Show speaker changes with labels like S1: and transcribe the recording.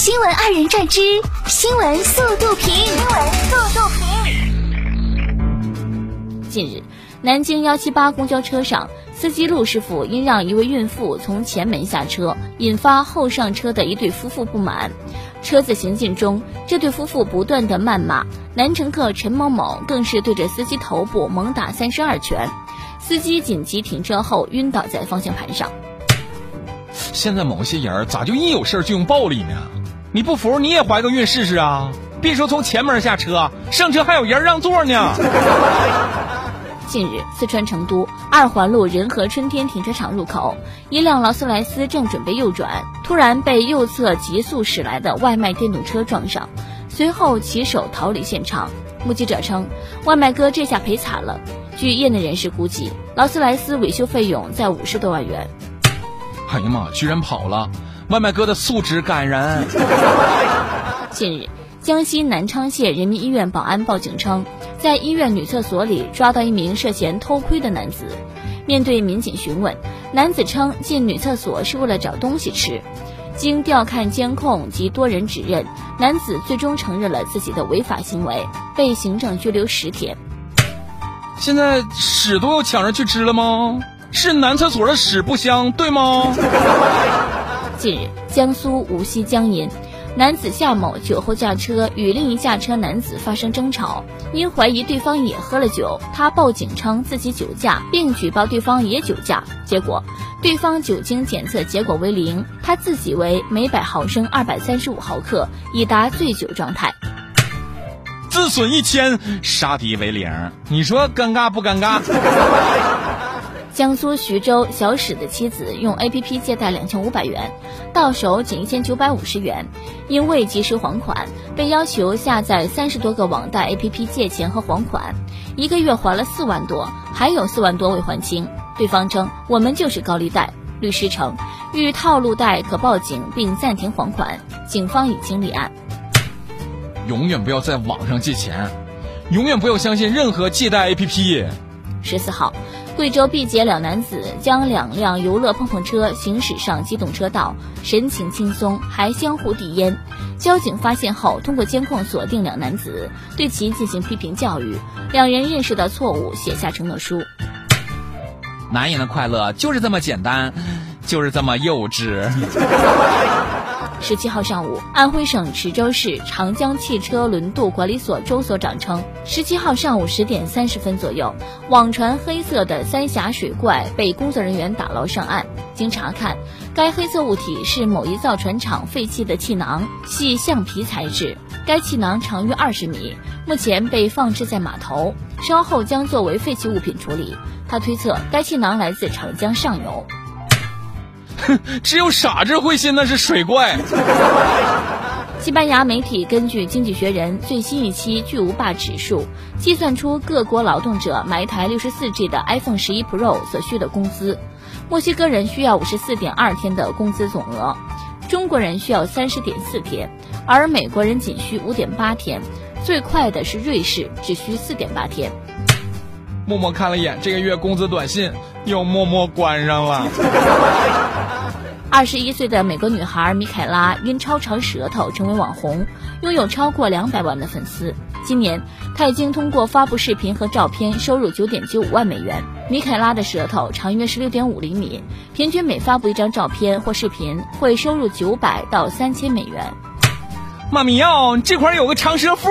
S1: 新闻二人转之新闻速度评。新闻速度
S2: 评。近日，南京幺七八公交车上，司机陆师傅因让一位孕妇从前门下车，引发后上车的一对夫妇不满。车子行进中，这对夫妇不断的谩骂，男乘客陈某某更是对着司机头部猛打三十二拳，司机紧急停车后晕倒在方向盘上。
S3: 现在某些人咋就一有事就用暴力呢？你不服你也怀个孕试试啊！别说从前门下车，上车还有人让座呢。
S2: 近日，四川成都二环路仁和春天停车场入口，一辆劳斯莱斯正准备右转，突然被右侧急速驶来的外卖电动车撞上，随后骑手逃离现场。目击者称，外卖哥这下赔惨了。据业内人士估计，劳斯莱斯维修费用在五十多万元。
S3: 哎呀妈！居然跑了，外卖哥的素质感人。
S2: 近日，江西南昌县人民医院保安报警称，在医院女厕所里抓到一名涉嫌偷窥的男子。面对民警询问，男子称进女厕所是为了找东西吃。经调看监控及多人指认，男子最终承认了自己的违法行为，被行政拘留十天。
S3: 现在屎都要抢着去吃了吗？是男厕所的屎不香，对吗？
S2: 近日，江苏无锡江阴，男子夏某酒后驾车与另一驾车男子发生争吵，因怀疑对方也喝了酒，他报警称自己酒驾，并举报对方也酒驾。结果，对方酒精检测结果为零，他自己为每百毫升二百三十五毫克，已达醉酒状态。
S3: 自损一千，杀敌为零，你说尴尬不尴尬？
S2: 江苏徐州小史的妻子用 APP 借贷两千五百元，到手仅一千九百五十元，因未及时还款，被要求下载三十多个网贷 APP 借钱和还款，一个月还了四万多，还有四万多未还清。对方称我们就是高利贷。律师称遇套路贷可报警并暂停还款，警方已经立案。
S3: 永远不要在网上借钱，永远不要相信任何借贷 APP。
S2: 十四号。贵州毕节两男子将两辆游乐碰碰车行驶上机动车道，神情轻松，还相互递烟。交警发现后，通过监控锁定两男子，对其进行批评教育。两人认识到错误，写下承诺书。
S3: 男人的快乐就是这么简单，就是这么幼稚。
S2: 十七号上午，安徽省池州市长江汽车轮渡管理所周所长称，十七号上午十点三十分左右，网传黑色的三峡水怪被工作人员打捞上岸。经查看，该黑色物体是某一造船厂废弃的气囊，系橡皮材质。该气囊长约二十米，目前被放置在码头，稍后将作为废弃物品处理。他推测，该气囊来自长江上游。
S3: 只有傻子会信那是水怪。
S2: 西班牙媒体根据《经济学人》最新一期巨无霸指数，计算出各国劳动者买一台六十四 G 的 iPhone 十一 Pro 所需的工资。墨西哥人需要五十四点二天的工资总额，中国人需要三十点四天，而美国人仅需五点八天。最快的是瑞士，只需四点八天。
S3: 默默看了一眼这个月工资短信，又默默关上了。
S2: 二十一岁的美国女孩米凯拉因超长舌头成为网红，拥有超过两百万的粉丝。今年，她已经通过发布视频和照片收入九点九五万美元。米凯拉的舌头长约十六点五厘米，平均每发布一张照片或视频会收入九百到三千美元。
S3: 妈咪呀，这块有个长舌妇。